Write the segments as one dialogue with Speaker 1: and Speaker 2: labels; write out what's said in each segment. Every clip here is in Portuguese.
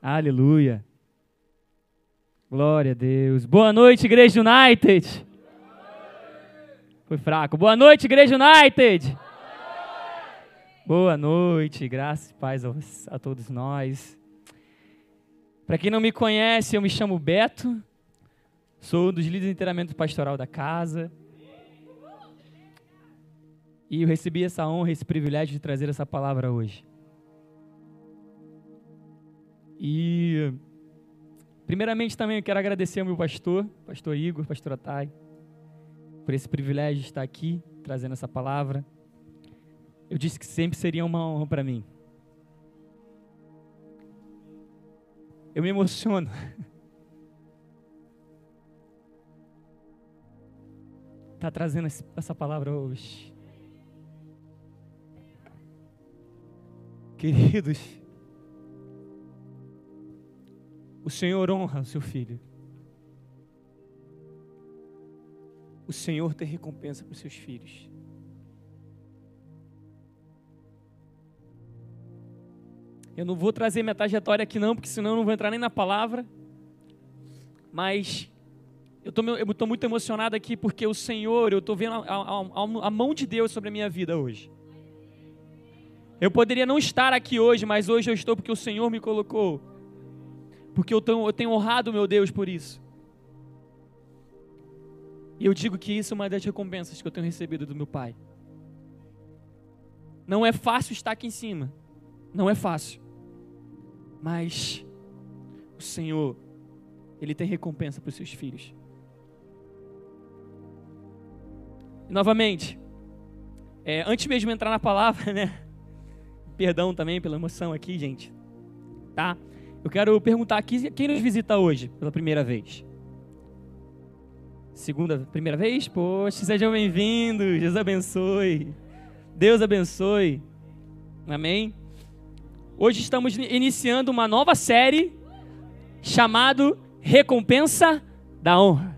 Speaker 1: Aleluia. Glória a Deus. Boa noite, Igreja United. Foi fraco. Boa noite, Igreja United. Boa noite, graças e paz a todos nós. Para quem não me conhece, eu me chamo Beto, sou um dos líderes de treinamento pastoral da casa. E eu recebi essa honra, esse privilégio de trazer essa palavra hoje. E, primeiramente, também eu quero agradecer ao meu pastor, pastor Igor, pastor Atai, por esse privilégio de estar aqui trazendo essa palavra. Eu disse que sempre seria uma honra para mim. Eu me emociono. Tá trazendo essa palavra hoje. Queridos, o Senhor honra o seu filho. O Senhor tem recompensa para os seus filhos. Eu não vou trazer minha trajetória aqui não, porque senão eu não vou entrar nem na palavra. Mas eu estou muito emocionado aqui porque o Senhor, eu estou vendo a, a, a, mão de Deus sobre a minha vida hoje. Eu poderia não estar aqui hoje, mas hoje eu estou porque o Senhor me colocou. Porque eu tenho, eu tenho honrado meu Deus por isso. E eu digo que isso é uma das recompensas que eu tenho recebido do meu Pai. Não é fácil estar aqui em cima. Não é fácil. Mas o Senhor, Ele tem recompensa para os seus filhos. E, novamente, é, antes mesmo de entrar na palavra, né? Perdão também pela emoção aqui, gente. Tá? Eu quero perguntar aqui quem nos visita hoje pela primeira vez. Segunda, primeira vez? Poxa, sejam bem-vindos. Deus abençoe. Deus abençoe. Amém. Hoje estamos iniciando uma nova série chamado Recompensa da Honra.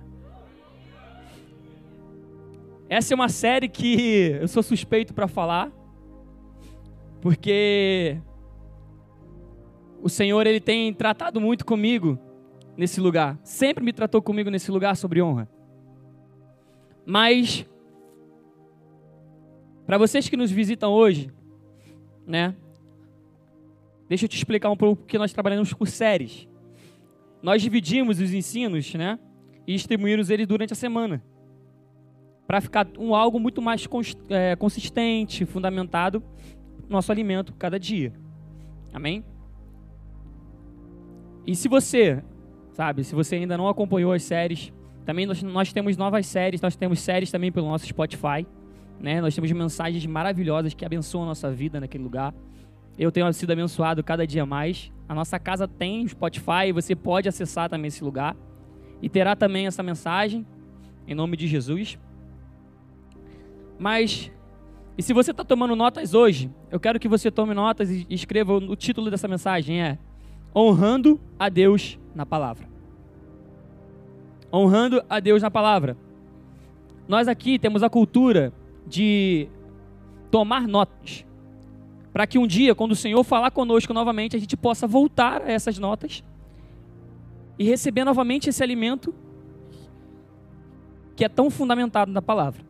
Speaker 1: Essa é uma série que eu sou suspeito para falar, porque o Senhor ele tem tratado muito comigo nesse lugar. Sempre me tratou comigo nesse lugar sobre honra. Mas para vocês que nos visitam hoje, né? Deixa eu te explicar um pouco porque nós trabalhamos por séries. Nós dividimos os ensinos, né? E distribuímos eles durante a semana. Para ficar um algo muito mais é, consistente, fundamentado nosso alimento cada dia. Amém? E se você, sabe, se você ainda não acompanhou as séries, também nós, nós temos novas séries, nós temos séries também pelo nosso Spotify, né? Nós temos mensagens maravilhosas que abençoam a nossa vida naquele lugar. Eu tenho sido abençoado cada dia mais. A nossa casa tem Spotify, você pode acessar também esse lugar. E terá também essa mensagem, em nome de Jesus. Mas e se você está tomando notas hoje, eu quero que você tome notas e escreva o título dessa mensagem é Honrando a Deus na palavra. Honrando a Deus na palavra. Nós aqui temos a cultura de tomar notas. Para que um dia, quando o Senhor falar conosco novamente, a gente possa voltar a essas notas e receber novamente esse alimento que é tão fundamentado na palavra.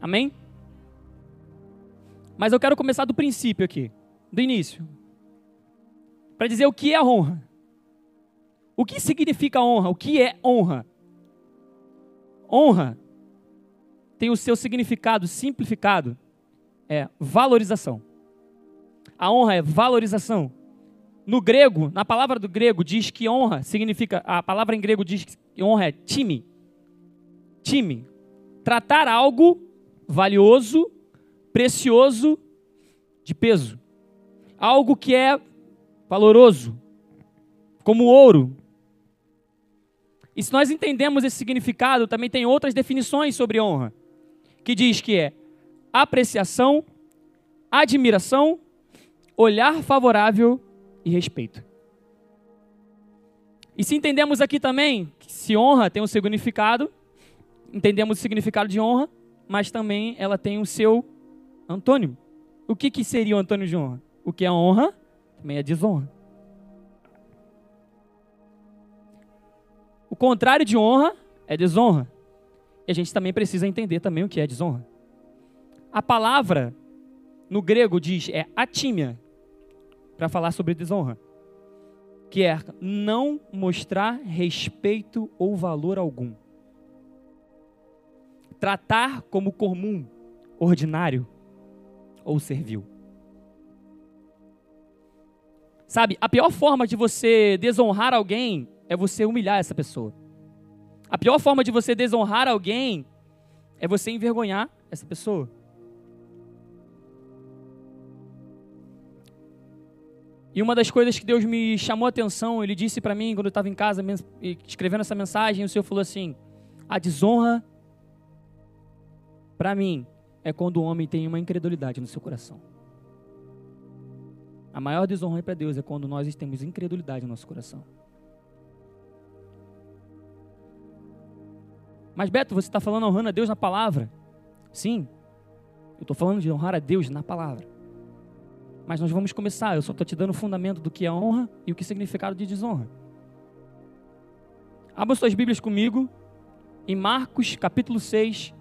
Speaker 1: Amém? Mas eu quero começar do princípio aqui, do início. Para dizer o que é honra. O que significa honra? O que é honra? Honra tem o seu significado simplificado, é valorização. A honra é valorização. No grego, na palavra do grego diz que honra significa, a palavra em grego diz que honra é time. Time. Tratar algo valioso precioso de peso. Algo que é valoroso, como ouro. E se nós entendemos esse significado, também tem outras definições sobre honra, que diz que é apreciação, admiração, olhar favorável e respeito. E se entendemos aqui também que se honra tem um significado, entendemos o significado de honra, mas também ela tem o seu Antônimo. O que, que seria o Antônio de honra? O que é honra também é desonra. O contrário de honra é desonra. E a gente também precisa entender também o que é desonra. A palavra no grego diz é atímia para falar sobre desonra, que é não mostrar respeito ou valor algum. Tratar como comum, ordinário ou servil. Sabe, a pior forma de você desonrar alguém é você humilhar essa pessoa. A pior forma de você desonrar alguém é você envergonhar essa pessoa. E uma das coisas que Deus me chamou a atenção, Ele disse para mim quando eu estava em casa escrevendo essa mensagem, o Senhor falou assim: a desonra para mim é quando o homem tem uma incredulidade no seu coração. A maior desonra para Deus é quando nós temos incredulidade no nosso coração. Mas Beto, você está falando honrando a Deus na palavra? Sim, eu estou falando de honrar a Deus na palavra. Mas nós vamos começar, eu só estou te dando o fundamento do que é honra e o que é significado de desonra. Abra suas Bíblias comigo em Marcos capítulo 6,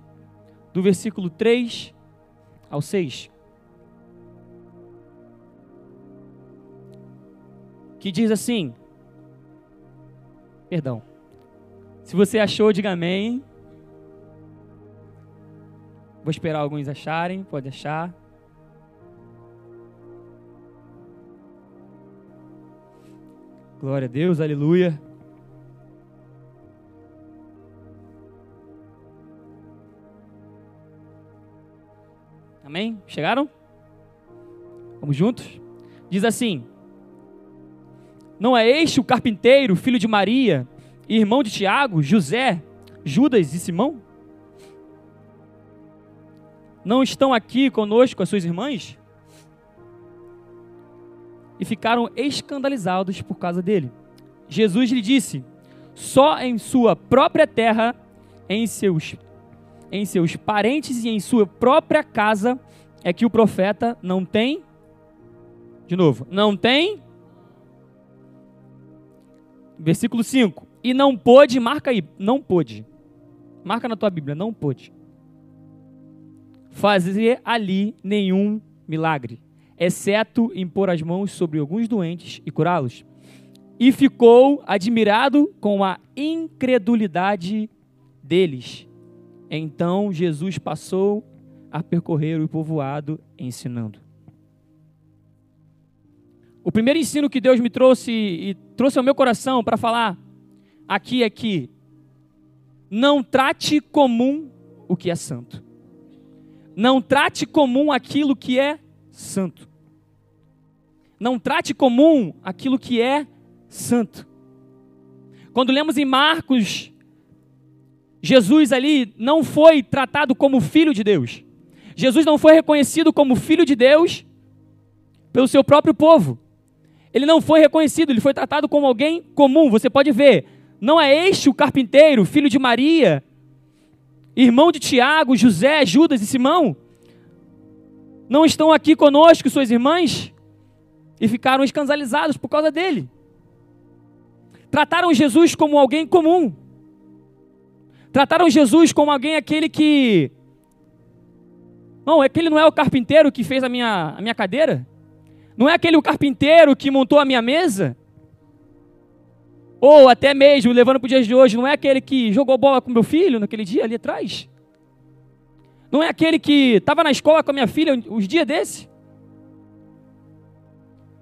Speaker 1: do versículo 3 ao 6. Que diz assim: Perdão. Se você achou, diga amém. Vou esperar alguns acharem, pode achar. Glória a Deus, aleluia. Amém? Chegaram? Vamos juntos? Diz assim: Não é este o carpinteiro, filho de Maria, irmão de Tiago, José, Judas e Simão? Não estão aqui conosco as suas irmãs? e ficaram escandalizados por causa dele. Jesus lhe disse: Só em sua própria terra, em seus em seus parentes e em sua própria casa é que o profeta não tem de novo, não tem Versículo 5. E não pôde, marca aí, não pôde. Marca na tua Bíblia, não pôde. Fazer ali nenhum milagre exceto impor as mãos sobre alguns doentes e curá-los. E ficou admirado com a incredulidade deles. Então Jesus passou a percorrer o povoado ensinando. O primeiro ensino que Deus me trouxe e trouxe ao meu coração para falar aqui é que não trate comum o que é santo. Não trate comum aquilo que é santo. Não trate comum aquilo que é santo. Quando lemos em Marcos, Jesus ali não foi tratado como filho de Deus. Jesus não foi reconhecido como filho de Deus pelo seu próprio povo. Ele não foi reconhecido, ele foi tratado como alguém comum. Você pode ver, não é este o carpinteiro, filho de Maria, irmão de Tiago, José, Judas e Simão? Não estão aqui conosco suas irmãs? E ficaram escandalizados por causa dele. Trataram Jesus como alguém comum. Trataram Jesus como alguém aquele que. Não, aquele não é o carpinteiro que fez a minha, a minha cadeira? Não é aquele o carpinteiro que montou a minha mesa? Ou até mesmo, levando para os dias de hoje, não é aquele que jogou bola com meu filho naquele dia ali atrás? Não é aquele que estava na escola com a minha filha os dias desse?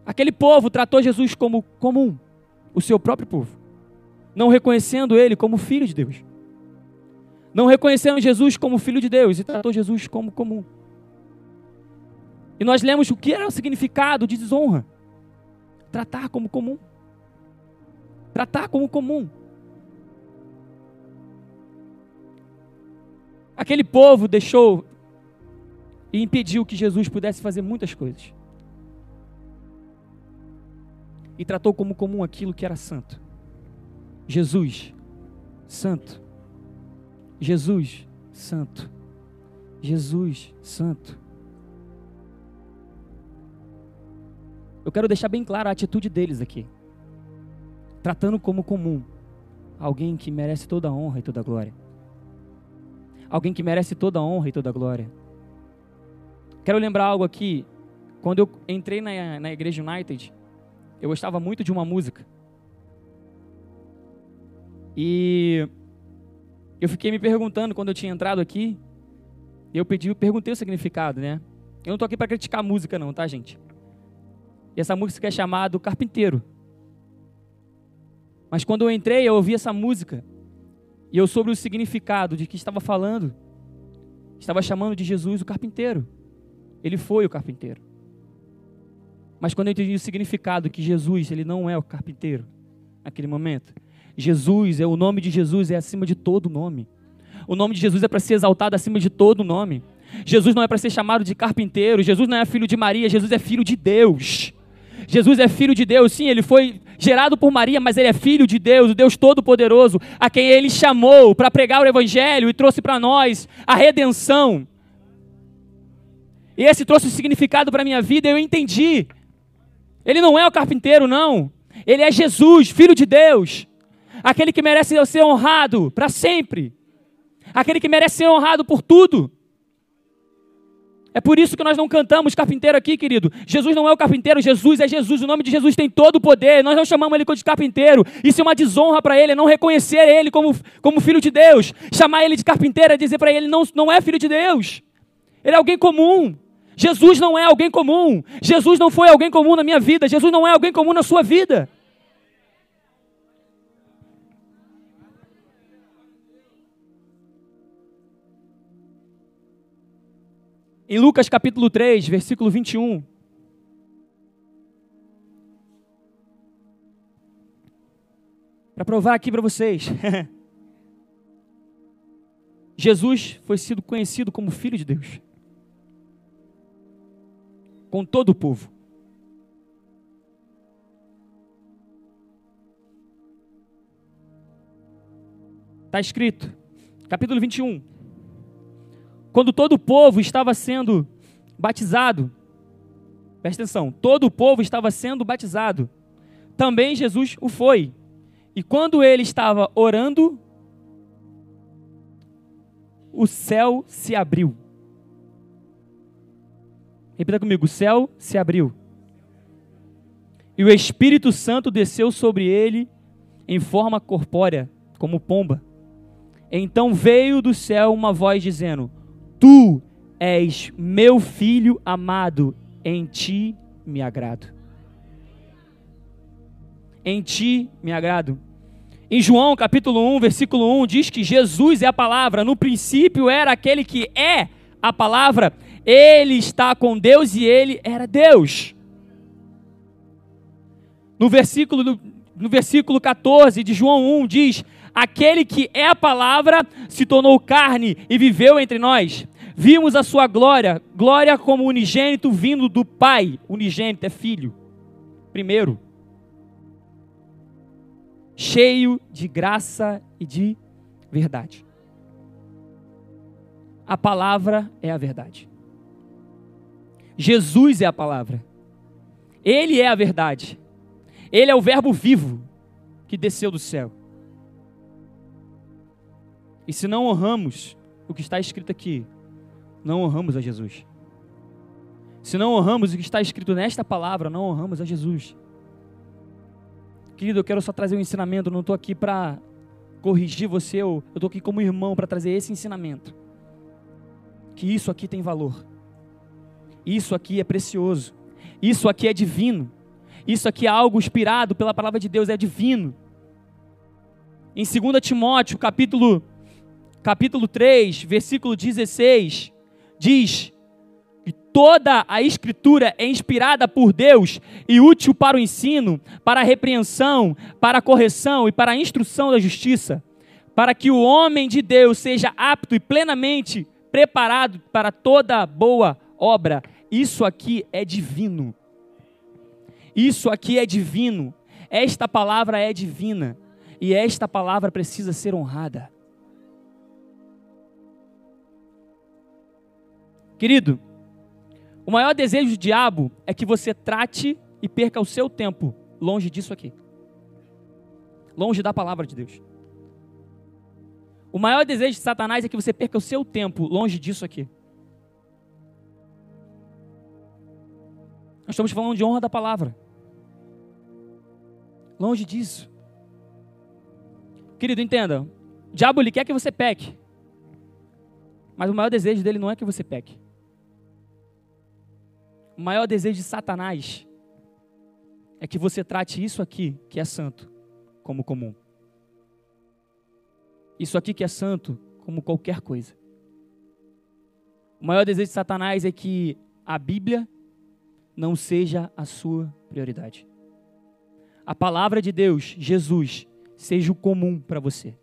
Speaker 1: Aquele povo tratou Jesus como comum, o seu próprio povo, não reconhecendo ele como filho de Deus. Não reconhecendo Jesus como filho de Deus e tratou Jesus como comum. E nós lemos o que era o significado de desonra: tratar como comum. Tratar como comum. Aquele povo deixou e impediu que Jesus pudesse fazer muitas coisas. E tratou como comum aquilo que era santo. Jesus, santo. Jesus, santo. Jesus, santo. Eu quero deixar bem clara a atitude deles aqui. Tratando como comum alguém que merece toda a honra e toda a glória. Alguém que merece toda a honra e toda a glória. Quero lembrar algo aqui. Quando eu entrei na, na Igreja United, eu gostava muito de uma música. E eu fiquei me perguntando quando eu tinha entrado aqui. Eu pedi, perguntei o significado, né? Eu não estou aqui para criticar a música, não, tá, gente? E essa música é chamada Carpinteiro. Mas quando eu entrei, eu ouvi essa música. E eu soube o significado de que estava falando. Estava chamando de Jesus o carpinteiro. Ele foi o carpinteiro. Mas quando eu entendi o significado que Jesus, ele não é o carpinteiro naquele momento. Jesus, é o nome de Jesus é acima de todo nome. O nome de Jesus é para ser exaltado acima de todo nome. Jesus não é para ser chamado de carpinteiro, Jesus não é filho de Maria, Jesus é filho de Deus. Jesus é filho de Deus, sim, ele foi gerado por Maria, mas ele é filho de Deus, o Deus Todo-Poderoso, a quem ele chamou para pregar o Evangelho e trouxe para nós a redenção. E esse trouxe significado para a minha vida, eu entendi. Ele não é o carpinteiro, não. Ele é Jesus, filho de Deus. Aquele que merece ser honrado para sempre. Aquele que merece ser honrado por tudo. É por isso que nós não cantamos carpinteiro aqui, querido. Jesus não é o carpinteiro, Jesus é Jesus. O nome de Jesus tem todo o poder. Nós não chamamos ele de carpinteiro. Isso é uma desonra para ele, é não reconhecer ele como, como filho de Deus. Chamar ele de carpinteiro é dizer para ele não, não é filho de Deus. Ele é alguém comum. Jesus não é alguém comum. Jesus não foi alguém comum na minha vida. Jesus não é alguém comum na sua vida. Em Lucas capítulo 3, versículo 21. Para provar aqui para vocês. Jesus foi sido conhecido como Filho de Deus. Com todo o povo. Está escrito, capítulo 21 quando todo o povo estava sendo batizado, presta atenção, todo o povo estava sendo batizado, também Jesus o foi. E quando ele estava orando, o céu se abriu. Repita comigo: o céu se abriu. E o Espírito Santo desceu sobre ele em forma corpórea, como pomba. Então veio do céu uma voz dizendo: Tu és meu filho amado, em ti me agrado. Em ti me agrado. Em João capítulo 1, versículo 1, diz que Jesus é a palavra. No princípio era aquele que é a palavra. Ele está com Deus e ele era Deus. No versículo, no versículo 14 de João 1 diz: Aquele que é a palavra se tornou carne e viveu entre nós. Vimos a sua glória, glória como unigênito vindo do Pai. Unigênito é filho. Primeiro. Cheio de graça e de verdade. A palavra é a verdade. Jesus é a palavra. Ele é a verdade. Ele é o Verbo vivo que desceu do céu. E se não honramos o que está escrito aqui, não honramos a Jesus. Se não honramos o que está escrito nesta palavra, não honramos a Jesus. Querido, eu quero só trazer um ensinamento, não estou aqui para corrigir você, eu estou aqui como irmão para trazer esse ensinamento. Que isso aqui tem valor. Isso aqui é precioso. Isso aqui é divino. Isso aqui é algo inspirado pela palavra de Deus, é divino. Em 2 Timóteo, capítulo, capítulo 3, versículo 16, diz que toda a escritura é inspirada por Deus e útil para o ensino, para a repreensão, para a correção e para a instrução da justiça, para que o homem de Deus seja apto e plenamente preparado para toda boa obra. Isso aqui é divino. Isso aqui é divino. Esta palavra é divina. E esta palavra precisa ser honrada. Querido, o maior desejo do diabo é que você trate e perca o seu tempo longe disso aqui. Longe da palavra de Deus. O maior desejo de Satanás é que você perca o seu tempo longe disso aqui. Nós estamos falando de honra da palavra. Longe disso. Querido, entenda. O diabo ele quer que você peque. Mas o maior desejo dele não é que você peque. O maior desejo de Satanás é que você trate isso aqui, que é santo, como comum. Isso aqui que é santo, como qualquer coisa. O maior desejo de Satanás é que a Bíblia não seja a sua prioridade. A palavra de Deus, Jesus, seja o comum para você.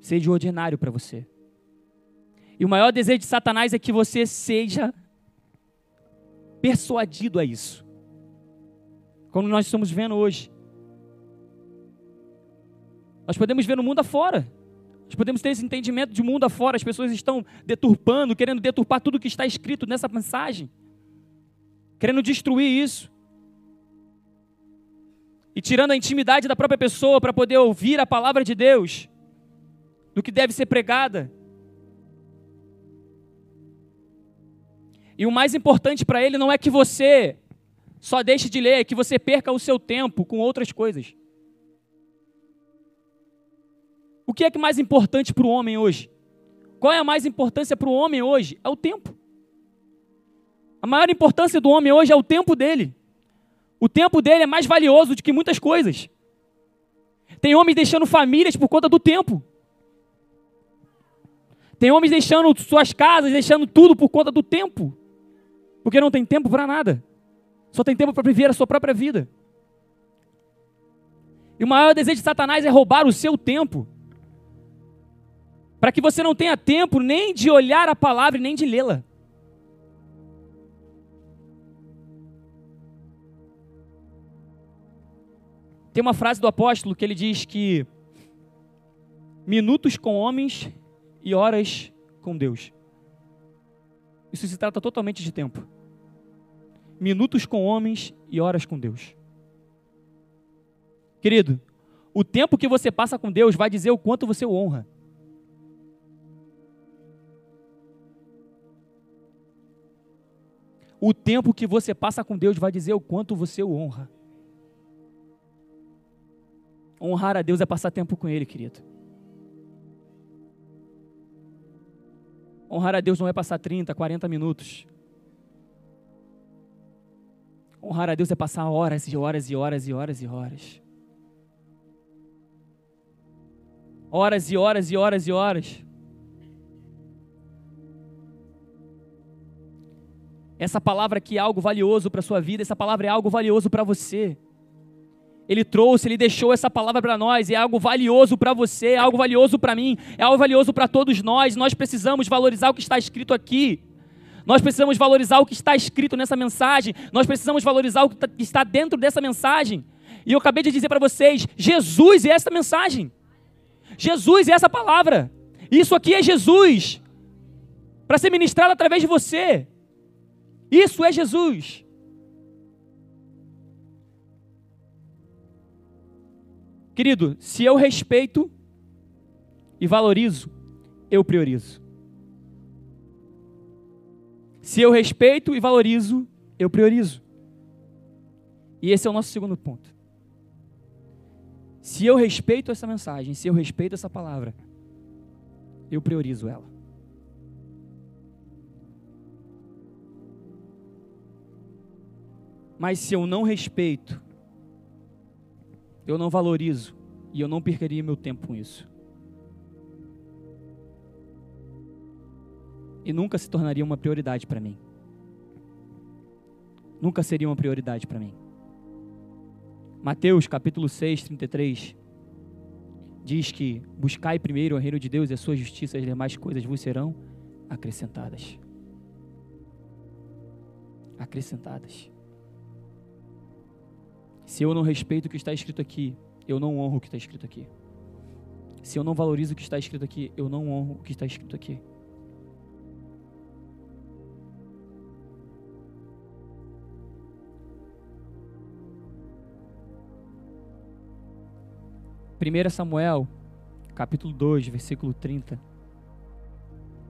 Speaker 1: Seja o ordinário para você. E o maior desejo de Satanás é que você seja persuadido a isso. Como nós estamos vendo hoje. Nós podemos ver no mundo afora. Nós podemos ter esse entendimento de mundo afora. As pessoas estão deturpando, querendo deturpar tudo que está escrito nessa mensagem. Querendo destruir isso. E tirando a intimidade da própria pessoa para poder ouvir a palavra de Deus. Do que deve ser pregada. E o mais importante para ele não é que você só deixe de ler, é que você perca o seu tempo com outras coisas. O que é que mais importante para o homem hoje? Qual é a mais importância para o homem hoje? É o tempo. A maior importância do homem hoje é o tempo dele. O tempo dele é mais valioso do que muitas coisas. Tem homens deixando famílias por conta do tempo. Tem homens deixando suas casas, deixando tudo por conta do tempo. Porque não tem tempo para nada. Só tem tempo para viver a sua própria vida. E o maior desejo de Satanás é roubar o seu tempo. Para que você não tenha tempo nem de olhar a palavra nem de lê-la. Tem uma frase do apóstolo que ele diz que minutos com homens e horas com Deus. Isso se trata totalmente de tempo minutos com homens e horas com Deus. Querido, o tempo que você passa com Deus vai dizer o quanto você o honra. O tempo que você passa com Deus vai dizer o quanto você o honra. Honrar a Deus é passar tempo com Ele, querido. Honrar a Deus não é passar 30, 40 minutos. Honrar a Deus é passar horas e horas e horas e horas e horas. Horas e horas e horas e horas. Essa palavra aqui é algo valioso para a sua vida, essa palavra é algo valioso para você. Ele trouxe, ele deixou essa palavra para nós, é algo valioso para você, é algo valioso para mim, é algo valioso para todos nós. Nós precisamos valorizar o que está escrito aqui. Nós precisamos valorizar o que está escrito nessa mensagem. Nós precisamos valorizar o que tá, está dentro dessa mensagem. E eu acabei de dizer para vocês: Jesus é essa mensagem. Jesus é essa palavra. Isso aqui é Jesus. Para ser ministrado através de você. Isso é Jesus. Querido, se eu respeito e valorizo, eu priorizo. Se eu respeito e valorizo, eu priorizo. E esse é o nosso segundo ponto. Se eu respeito essa mensagem, se eu respeito essa palavra, eu priorizo ela. Mas se eu não respeito, eu não valorizo e eu não perderia meu tempo com isso. E nunca se tornaria uma prioridade para mim. Nunca seria uma prioridade para mim. Mateus capítulo 6, 33 diz que buscai primeiro o reino de Deus e a sua justiça, as demais coisas vos serão acrescentadas. Acrescentadas. Se eu não respeito o que está escrito aqui, eu não honro o que está escrito aqui. Se eu não valorizo o que está escrito aqui, eu não honro o que está escrito aqui. 1 Samuel, capítulo 2, versículo 30.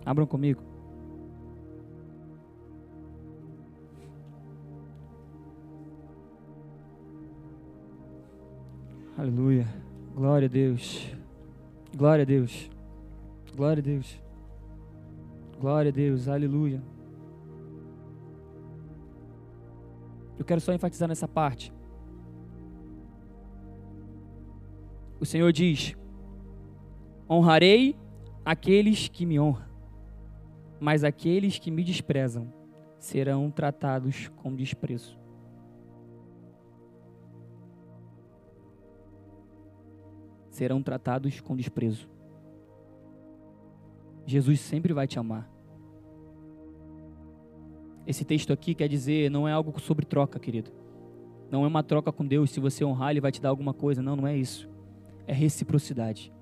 Speaker 1: Abram comigo. Aleluia. Glória a Deus. Glória a Deus. Glória a Deus. Glória a Deus. Aleluia. Eu quero só enfatizar nessa parte. O Senhor diz: Honrarei aqueles que me honram, mas aqueles que me desprezam serão tratados com desprezo. Serão tratados com desprezo. Jesus sempre vai te amar. Esse texto aqui quer dizer, não é algo sobre troca, querido. Não é uma troca com Deus, se você honrar, Ele vai te dar alguma coisa. Não, não é isso. É reciprocidade.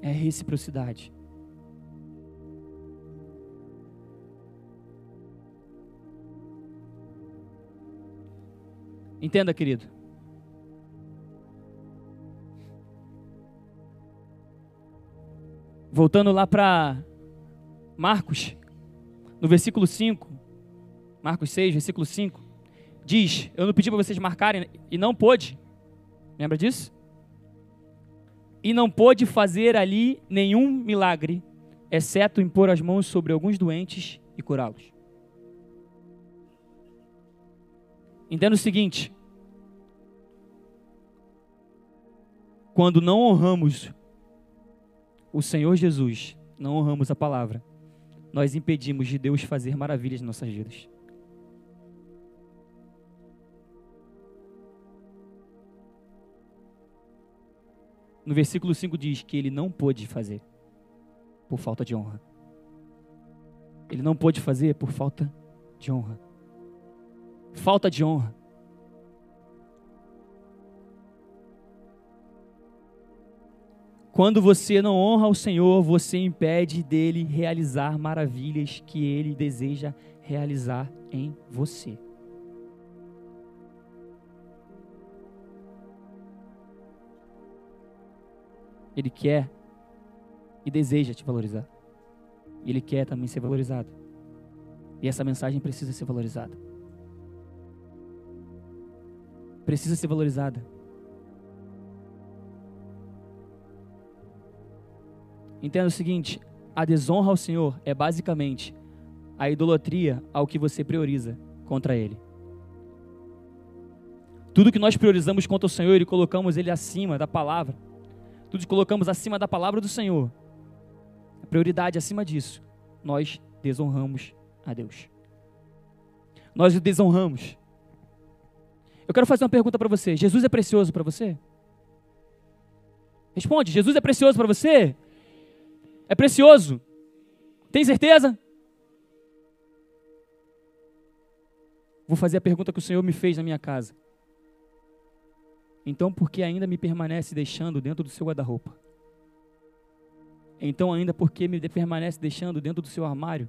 Speaker 1: É reciprocidade. Entenda, querido. Voltando lá para Marcos, no versículo 5, Marcos 6, versículo 5, diz: Eu não pedi para vocês marcarem e não pôde. Lembra disso? E não pôde fazer ali nenhum milagre, exceto impor as mãos sobre alguns doentes e curá-los. Entenda o seguinte: quando não honramos o Senhor Jesus, não honramos a palavra, nós impedimos de Deus fazer maravilhas em nossas vidas. No versículo 5 diz que ele não pôde fazer por falta de honra. Ele não pôde fazer por falta de honra. Falta de honra. Quando você não honra o Senhor, você impede dele realizar maravilhas que ele deseja realizar em você. Ele quer e deseja te valorizar. E ele quer também ser valorizado. E essa mensagem precisa ser valorizada. Precisa ser valorizada. Entenda o seguinte: a desonra ao Senhor é basicamente a idolatria ao que você prioriza contra Ele. Tudo que nós priorizamos contra o Senhor e colocamos Ele acima da palavra, tudo que colocamos acima da palavra do Senhor, a prioridade acima disso, nós desonramos a Deus. Nós o desonramos. Eu quero fazer uma pergunta para você: Jesus é precioso para você? Responde: Jesus é precioso para você? É precioso. Tem certeza? Vou fazer a pergunta que o Senhor me fez na minha casa. Então, por que ainda me permanece deixando dentro do seu guarda-roupa? Então, ainda por que me permanece deixando dentro do seu armário?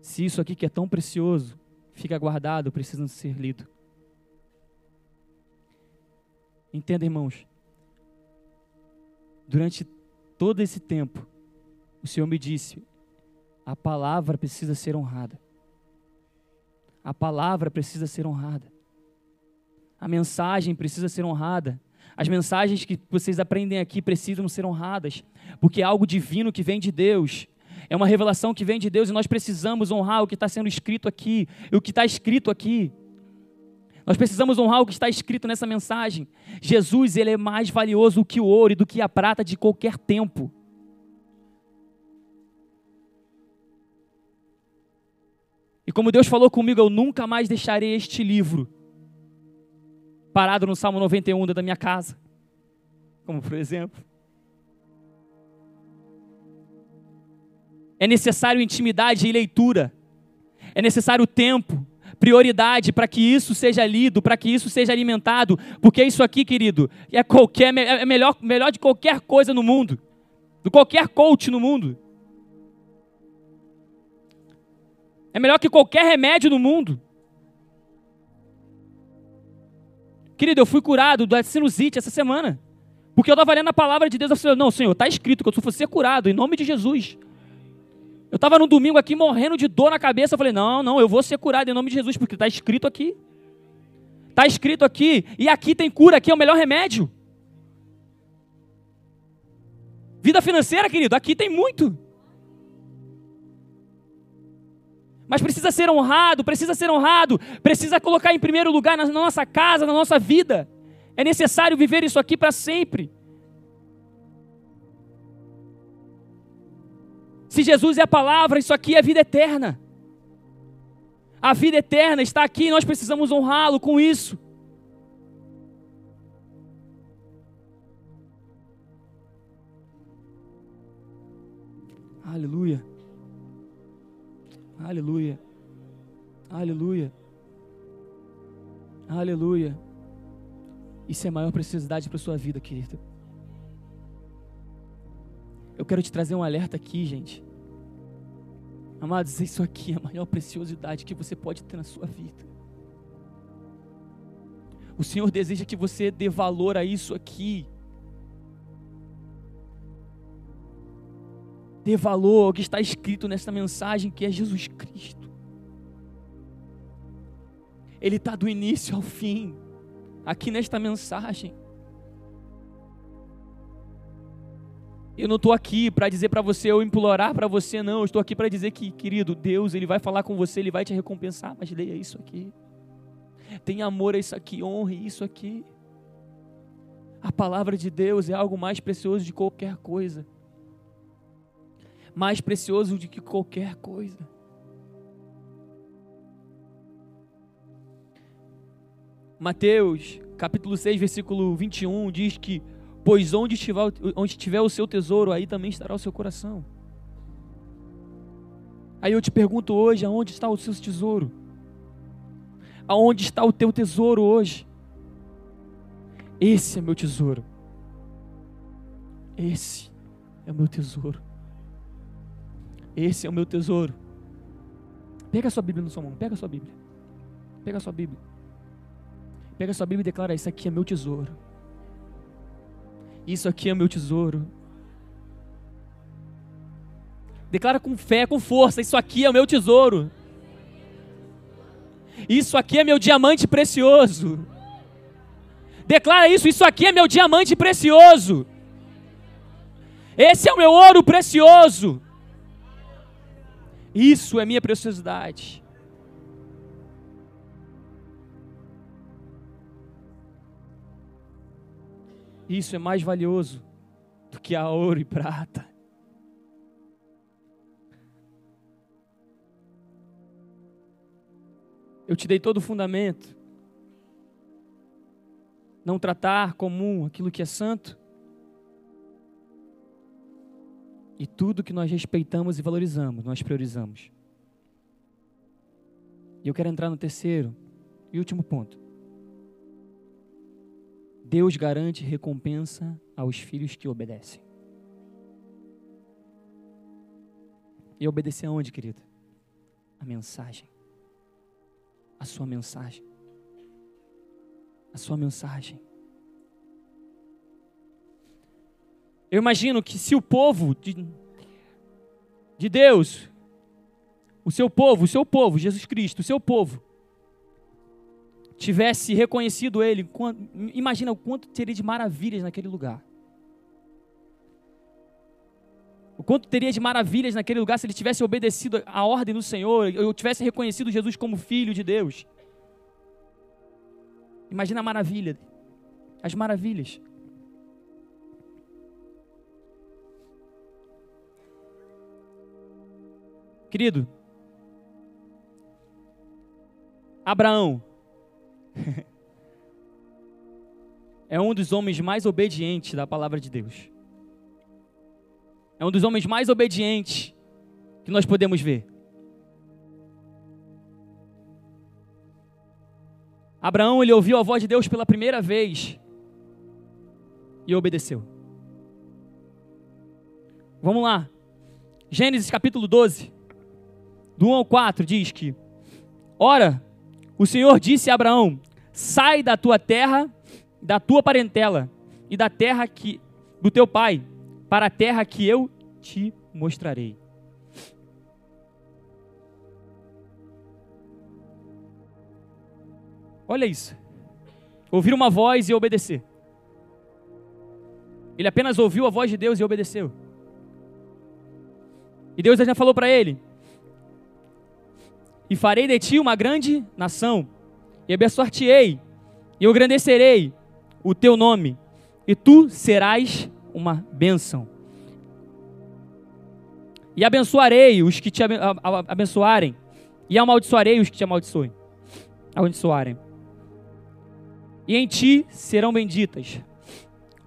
Speaker 1: Se isso aqui que é tão precioso fica guardado, precisa ser lido. Entenda, irmãos, Durante todo esse tempo, o Senhor me disse: a palavra precisa ser honrada. A palavra precisa ser honrada. A mensagem precisa ser honrada. As mensagens que vocês aprendem aqui precisam ser honradas, porque é algo divino que vem de Deus. É uma revelação que vem de Deus e nós precisamos honrar o que está sendo escrito aqui, o que está escrito aqui. Nós precisamos honrar o que está escrito nessa mensagem. Jesus, ele é mais valioso que o ouro e do que a prata de qualquer tempo. E como Deus falou comigo, eu nunca mais deixarei este livro parado no Salmo 91 da minha casa. Como por exemplo. É necessário intimidade e leitura. É necessário tempo prioridade para que isso seja lido, para que isso seja alimentado, porque isso aqui, querido, é qualquer é melhor, melhor de qualquer coisa no mundo, de qualquer coach no mundo. É melhor que qualquer remédio no mundo. Querido, eu fui curado da sinusite essa semana. Porque eu estava lendo a palavra de Deus. Eu falei, não, Senhor, está escrito que eu fosse ser curado, em nome de Jesus. Eu estava no domingo aqui morrendo de dor na cabeça. Eu falei, não, não, eu vou ser curado em nome de Jesus, porque está escrito aqui. Está escrito aqui. E aqui tem cura, aqui é o melhor remédio. Vida financeira, querido, aqui tem muito. Mas precisa ser honrado, precisa ser honrado, precisa colocar em primeiro lugar na nossa casa, na nossa vida. É necessário viver isso aqui para sempre. Se Jesus é a palavra, isso aqui é vida eterna. A vida eterna está aqui, nós precisamos honrá-lo com isso. Aleluia. Aleluia. Aleluia. Aleluia. Isso é a maior preciosidade para a sua vida, querido. Eu quero te trazer um alerta aqui, gente. Amados, isso aqui é a maior preciosidade que você pode ter na sua vida. O Senhor deseja que você dê valor a isso aqui. Dê valor ao que está escrito nesta mensagem, que é Jesus Cristo. Ele está do início ao fim, aqui nesta mensagem. Eu não estou aqui para dizer para você ou implorar para você, não. Eu estou aqui para dizer que, querido, Deus, Ele vai falar com você, Ele vai te recompensar. Mas leia isso aqui. Tenha amor a isso aqui, honre isso aqui. A palavra de Deus é algo mais precioso de qualquer coisa mais precioso do que qualquer coisa. Mateus, capítulo 6, versículo 21, diz que: Pois onde estiver, onde estiver o seu tesouro, aí também estará o seu coração. Aí eu te pergunto hoje: aonde está o seu tesouro? Aonde está o teu tesouro hoje? Esse é meu tesouro. Esse é o meu tesouro. Esse é o meu tesouro. Pega a sua Bíblia na sua mão, pega a sua Bíblia. Pega a sua Bíblia. Pega a sua Bíblia e declara: Isso aqui é meu tesouro. Isso aqui é meu tesouro. Declara com fé, com força: Isso aqui é o meu tesouro. Isso aqui é meu diamante precioso. Declara isso: Isso aqui é meu diamante precioso. Esse é o meu ouro precioso. Isso é minha preciosidade. Isso é mais valioso do que a ouro e prata. Eu te dei todo o fundamento. Não tratar comum aquilo que é santo. E tudo que nós respeitamos e valorizamos, nós priorizamos. E eu quero entrar no terceiro e último ponto. Deus garante recompensa aos filhos que obedecem. E obedecer aonde, querido? A mensagem. A sua mensagem. A sua mensagem. Eu imagino que se o povo de, de Deus, o seu povo, o seu povo, Jesus Cristo, o seu povo, tivesse reconhecido Ele, imagina o quanto teria de maravilhas naquele lugar. O quanto teria de maravilhas naquele lugar se ele tivesse obedecido à ordem do Senhor, ou tivesse reconhecido Jesus como filho de Deus. Imagina a maravilha, as maravilhas. Querido, Abraão é um dos homens mais obedientes da palavra de Deus. É um dos homens mais obedientes que nós podemos ver. Abraão ele ouviu a voz de Deus pela primeira vez e obedeceu. Vamos lá. Gênesis capítulo 12 do 1 ao 4, diz que: Ora, o Senhor disse a Abraão: Sai da tua terra, da tua parentela e da terra que do teu pai, para a terra que eu te mostrarei. Olha isso. Ouvir uma voz e obedecer. Ele apenas ouviu a voz de Deus e obedeceu. E Deus já falou para ele: E farei de ti uma grande nação, e abençoar-te-ei, e engrandecerei o teu nome, e tu serás uma bênção. E abençoarei os que te abençoarem, e amaldiçoarei os que te amaldiçoem. Amaldiçoarem. E em ti serão benditas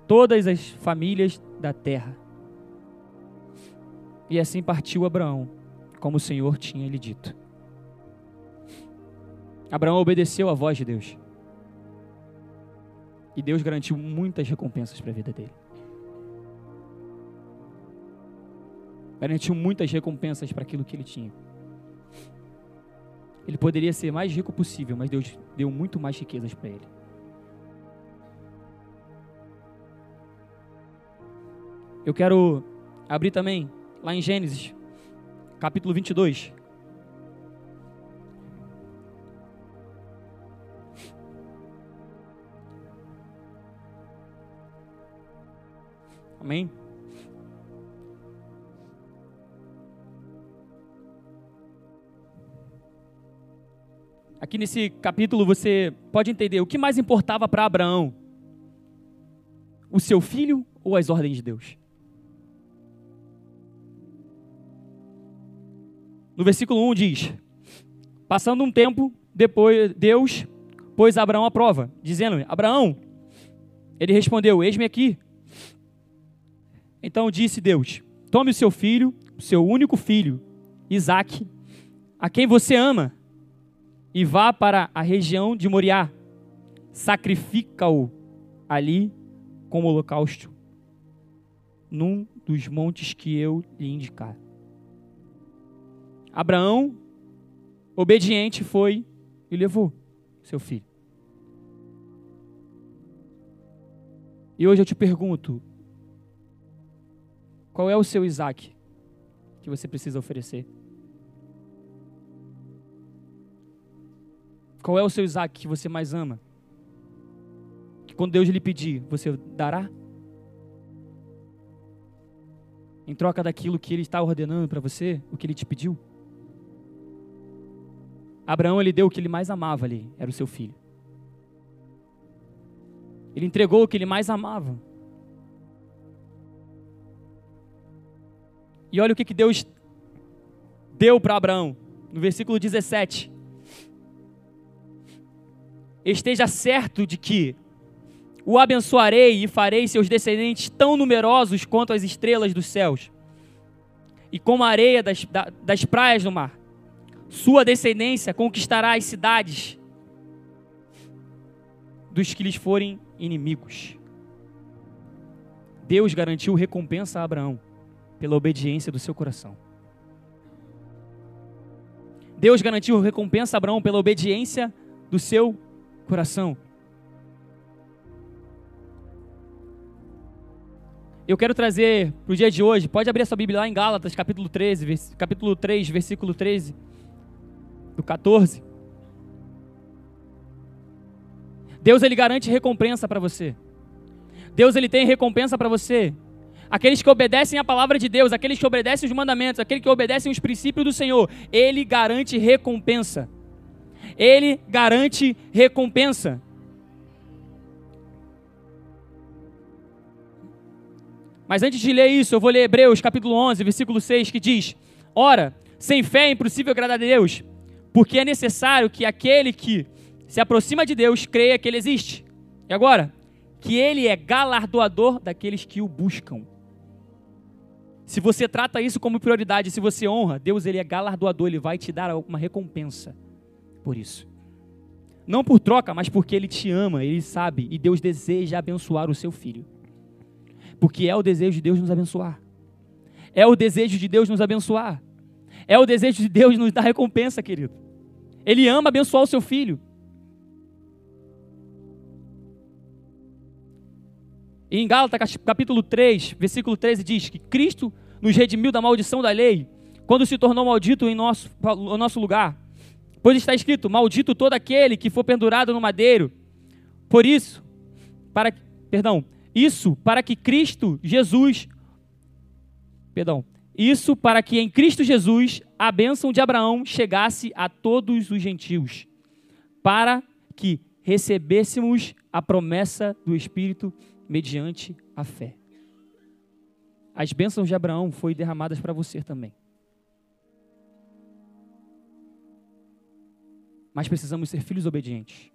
Speaker 1: todas as famílias da terra. E assim partiu Abraão, como o Senhor tinha lhe dito. Abraão obedeceu à voz de Deus. E Deus garantiu muitas recompensas para a vida dele. Garantiu muitas recompensas para aquilo que ele tinha. Ele poderia ser mais rico possível, mas Deus deu muito mais riquezas para ele. Eu quero abrir também lá em Gênesis, capítulo 22. Amém? Aqui nesse capítulo você pode entender o que mais importava para Abraão: o seu filho ou as ordens de Deus? No versículo 1 diz: Passando um tempo, depois Deus pôs Abraão à prova, dizendo: Abraão, ele respondeu: Eis-me aqui. Então disse Deus: Tome o seu filho, o seu único filho, Isaque, a quem você ama, e vá para a região de Moriá. Sacrifica-o ali como holocausto, num dos montes que eu lhe indicar. Abraão, obediente, foi e levou seu filho. E hoje eu te pergunto: qual é o seu Isaac que você precisa oferecer? Qual é o seu Isaac que você mais ama? Que quando Deus lhe pedir, você dará? Em troca daquilo que Ele está ordenando para você, o que Ele te pediu? Abraão ele deu o que ele mais amava ali, era o seu filho. Ele entregou o que ele mais amava. E olha o que, que Deus deu para Abraão, no versículo 17. Esteja certo de que o abençoarei e farei seus descendentes tão numerosos quanto as estrelas dos céus, e como a areia das, das praias do mar. Sua descendência conquistará as cidades dos que lhes forem inimigos. Deus garantiu recompensa a Abraão pela obediência do seu coração. Deus garantiu recompensa a Abraão pela obediência do seu coração. Eu quero trazer para o dia de hoje, pode abrir a sua Bíblia lá em Gálatas, capítulo 13, capítulo 3, versículo 13 do 14. Deus ele garante recompensa para você. Deus ele tem recompensa para você. Aqueles que obedecem a palavra de Deus, aqueles que obedecem os mandamentos, aqueles que obedecem os princípios do Senhor, ele garante recompensa. Ele garante recompensa. Mas antes de ler isso, eu vou ler Hebreus capítulo 11, versículo 6, que diz: Ora, sem fé é impossível agradar a Deus, porque é necessário que aquele que se aproxima de Deus creia que ele existe. E agora, que ele é galardoador daqueles que o buscam. Se você trata isso como prioridade, se você honra, Deus ele é galardoador, ele vai te dar uma recompensa por isso. Não por troca, mas porque ele te ama, ele sabe e Deus deseja abençoar o seu filho. Porque é o desejo de Deus nos abençoar. É o desejo de Deus nos abençoar. É o desejo de Deus nos dar recompensa, querido. Ele ama abençoar o seu filho. E em Gálatas capítulo 3, versículo 13 diz que Cristo nos redimiu da maldição da lei, quando se tornou maldito em nosso, no nosso lugar. Pois está escrito: Maldito todo aquele que for pendurado no madeiro. Por isso, para perdão, isso para que Cristo Jesus perdão, isso para que em Cristo Jesus a bênção de Abraão chegasse a todos os gentios, para que recebêssemos a promessa do Espírito mediante a fé. As bênçãos de Abraão foram derramadas para você também. Mas precisamos ser filhos obedientes.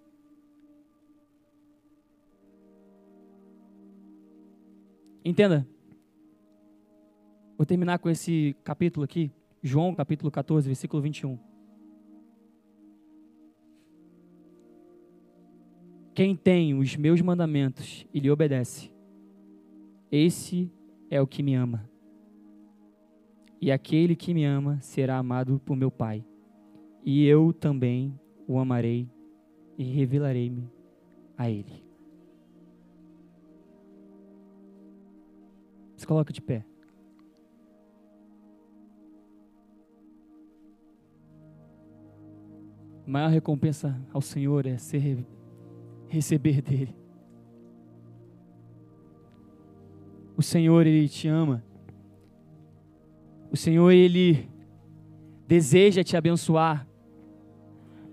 Speaker 1: Entenda. Vou terminar com esse capítulo aqui, João capítulo 14, versículo 21. Quem tem os meus mandamentos e lhe obedece, esse é o que me ama. E aquele que me ama será amado por meu Pai. E eu também o amarei e revelarei-me a ele. Se coloca de pé. A maior recompensa ao Senhor é ser receber dele. O Senhor, Ele te ama. O Senhor, Ele deseja te abençoar.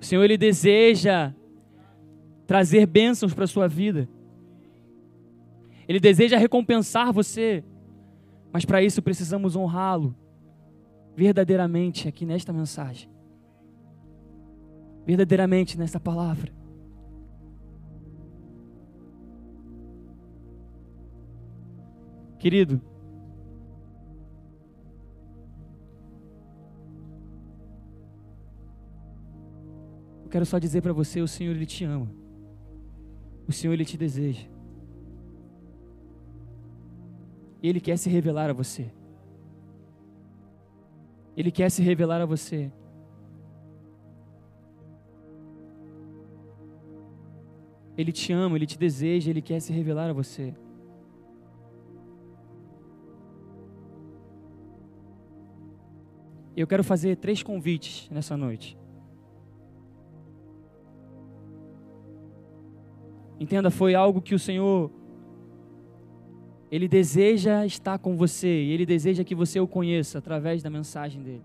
Speaker 1: O Senhor, Ele deseja trazer bênçãos para a sua vida. Ele deseja recompensar você. Mas para isso precisamos honrá-lo verdadeiramente aqui nesta mensagem. Verdadeiramente nesta palavra. Querido, eu quero só dizer para você, o Senhor ele te ama. O Senhor ele te deseja. Ele quer se revelar a você. Ele quer se revelar a você. Ele te ama, ele te deseja, ele quer se revelar a você. Eu quero fazer três convites nessa noite. Entenda, foi algo que o Senhor ele deseja estar com você e ele deseja que você o conheça através da mensagem dele.